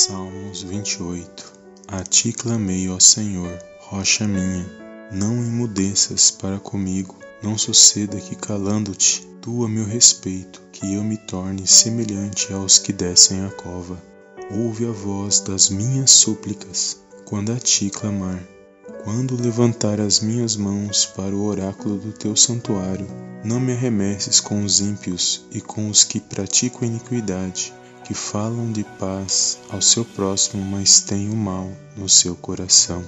Salmos 28 A ti clamei, ó Senhor, rocha minha, não emudeças para comigo, não suceda que calando-te, tu a meu respeito, que eu me torne semelhante aos que descem a cova. Ouve a voz das minhas súplicas, quando a ti clamar. Quando levantar as minhas mãos para o oráculo do teu santuário, não me arremesses com os ímpios e com os que praticam iniquidade, que falam de paz ao seu próximo, mas têm o mal no seu coração.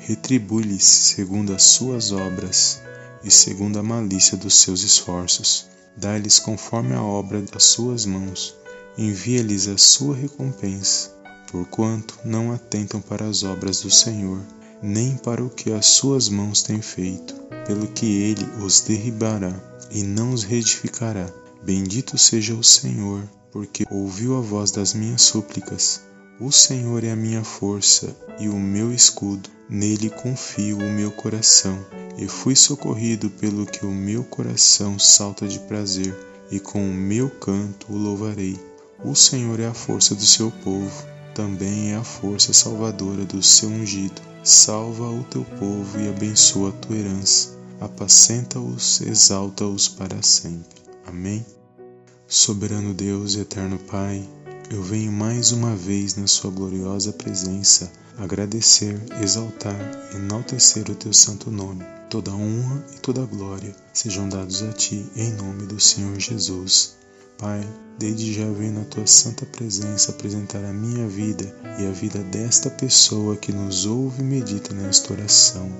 Retribui-lhes segundo as suas obras e segundo a malícia dos seus esforços. Dá-lhes conforme a obra das suas mãos. Envia-lhes a sua recompensa, porquanto não atentam para as obras do Senhor, nem para o que as suas mãos têm feito, pelo que ele os derribará e não os reedificará. Bendito seja o Senhor, porque ouviu a voz das minhas súplicas. O Senhor é a minha força e o meu escudo, nele confio o meu coração. E fui socorrido pelo que o meu coração salta de prazer, e com o meu canto o louvarei. O Senhor é a força do seu povo, também é a força salvadora do seu ungido. Salva o teu povo e abençoa a tua herança. Apacenta-os, exalta-os para sempre. Amém. Soberano Deus e eterno Pai, eu venho mais uma vez na Sua gloriosa presença agradecer, exaltar enaltecer o Teu santo nome. Toda honra e toda glória sejam dados a Ti em nome do Senhor Jesus. Pai, desde já venho na Tua santa presença apresentar a minha vida e a vida desta pessoa que nos ouve e medita nesta oração.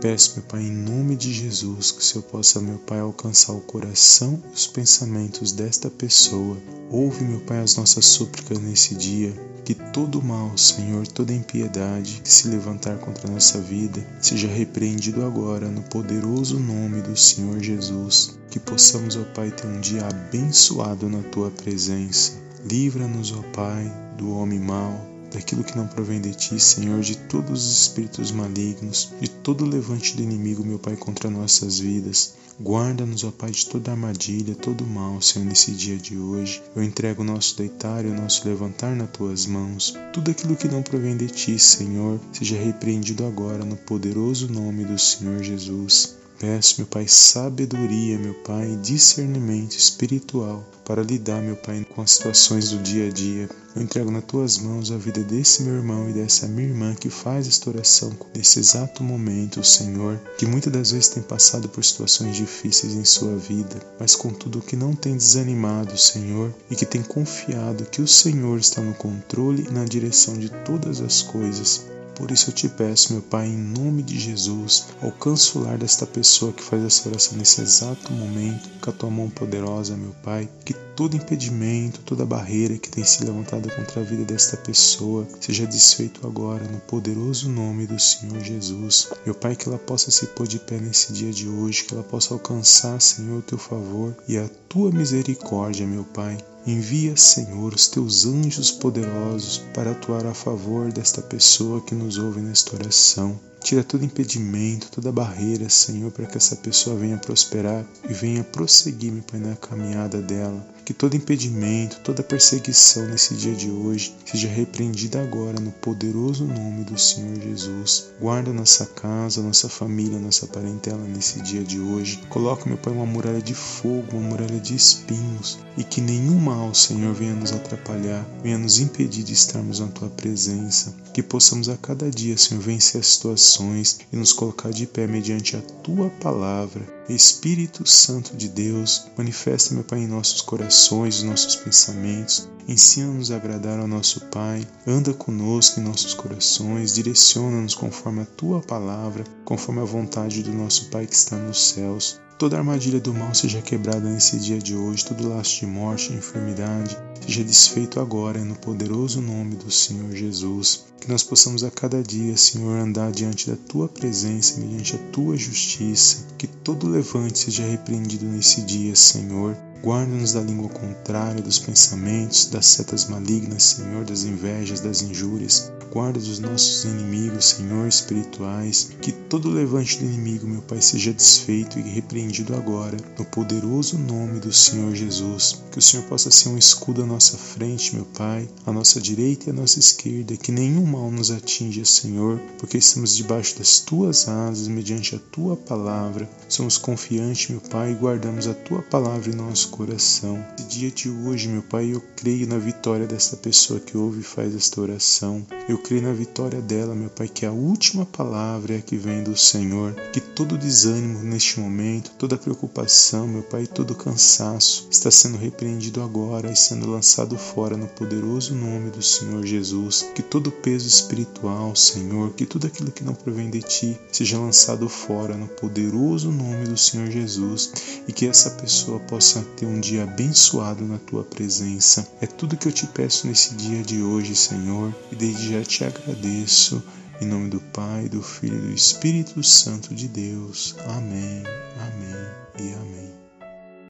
Peço, meu Pai, em nome de Jesus, que o Senhor possa, meu Pai, alcançar o coração e os pensamentos desta pessoa. Ouve, meu Pai, as nossas súplicas nesse dia. Que todo mal, Senhor, toda impiedade que se levantar contra a nossa vida, seja repreendido agora no poderoso nome do Senhor Jesus. Que possamos, ó Pai, ter um dia abençoado na Tua presença. Livra-nos, ó Pai, do homem mau daquilo que não provém de ti, Senhor, de todos os espíritos malignos, de todo levante do inimigo, meu Pai, contra nossas vidas. Guarda-nos, ó Pai, de toda armadilha, todo mal, Senhor, nesse dia de hoje. Eu entrego o nosso deitar e o nosso levantar nas tuas mãos. Tudo aquilo que não provém de ti, Senhor, seja repreendido agora no poderoso nome do Senhor Jesus. Peço, meu Pai, sabedoria, meu Pai, discernimento espiritual para lidar, meu Pai, com as situações do dia a dia. Eu entrego nas tuas mãos a vida desse meu irmão e dessa minha irmã que faz esta oração nesse exato momento, Senhor, que muitas das vezes tem passado por situações difíceis em sua vida, mas contudo que não tem desanimado, Senhor, e que tem confiado que o Senhor está no controle e na direção de todas as coisas. Por isso eu te peço, meu Pai, em nome de Jesus, alcança o lar desta pessoa que faz essa oração nesse exato momento, com a tua mão poderosa, meu Pai, que todo impedimento, toda barreira que tem se levantado contra a vida desta pessoa seja desfeito agora no poderoso nome do Senhor Jesus. Meu Pai, que ela possa se pôr de pé nesse dia de hoje, que ela possa alcançar, Senhor, o teu favor e a tua misericórdia, meu Pai. Envia, Senhor, os teus anjos poderosos para atuar a favor desta pessoa que nos ouve nesta oração. Tira todo impedimento, toda barreira, Senhor, para que essa pessoa venha prosperar e venha prosseguir, meu Pai, na caminhada dela. Que todo impedimento, toda perseguição nesse dia de hoje seja repreendida agora no poderoso nome do Senhor Jesus. Guarda nossa casa, nossa família, nossa parentela nesse dia de hoje. Coloca, meu Pai, uma muralha de fogo, uma muralha de espinhos e que nenhum mal, Senhor, venha nos atrapalhar, venha nos impedir de estarmos na Tua presença. Que possamos a cada dia, Senhor, vencer as situações e nos colocar de pé mediante a Tua palavra Espírito Santo de Deus, manifesta, meu Pai, em nossos corações, em nossos pensamentos. Ensina-nos a agradar ao nosso Pai, anda conosco em nossos corações, direciona-nos conforme a tua palavra, conforme a vontade do nosso Pai que está nos céus. Toda armadilha do mal seja quebrada nesse dia de hoje, todo laço de morte e enfermidade seja desfeito agora no poderoso nome do Senhor Jesus. Que nós possamos a cada dia, Senhor, andar diante da tua presença, mediante a tua justiça. Que todo levante seja repreendido nesse dia, Senhor. Guarda-nos da língua contrária, dos pensamentos, das setas malignas, Senhor, das invejas, das injúrias. Guarda dos nossos inimigos, Senhor, espirituais. Que todo levante do inimigo, meu Pai, seja desfeito e repreendido agora, no poderoso nome do Senhor Jesus. Que o Senhor possa ser um escudo à nossa frente, meu Pai, à nossa direita e à nossa esquerda. Que nenhum mal nos atinja, Senhor, porque estamos debaixo das tuas asas, mediante a tua palavra. Somos confiantes, meu Pai, e guardamos a tua palavra em nosso coração. Esse dia de hoje, meu Pai, eu creio na vitória desta pessoa que ouve e faz esta oração. Eu creio na vitória dela, meu Pai, que a última palavra é a que vem do Senhor. Que todo desânimo neste momento, toda preocupação, meu Pai, todo cansaço está sendo repreendido agora e sendo lançado fora no poderoso nome do Senhor Jesus. Que todo peso espiritual, Senhor, que tudo aquilo que não provém de Ti seja lançado fora no poderoso nome do Senhor Jesus e que essa pessoa possa ter um dia abençoado na Tua presença. É tudo que eu te peço nesse dia de hoje, Senhor, e desde já te agradeço. Em nome do Pai, do Filho e do Espírito Santo de Deus. Amém, amém e amém.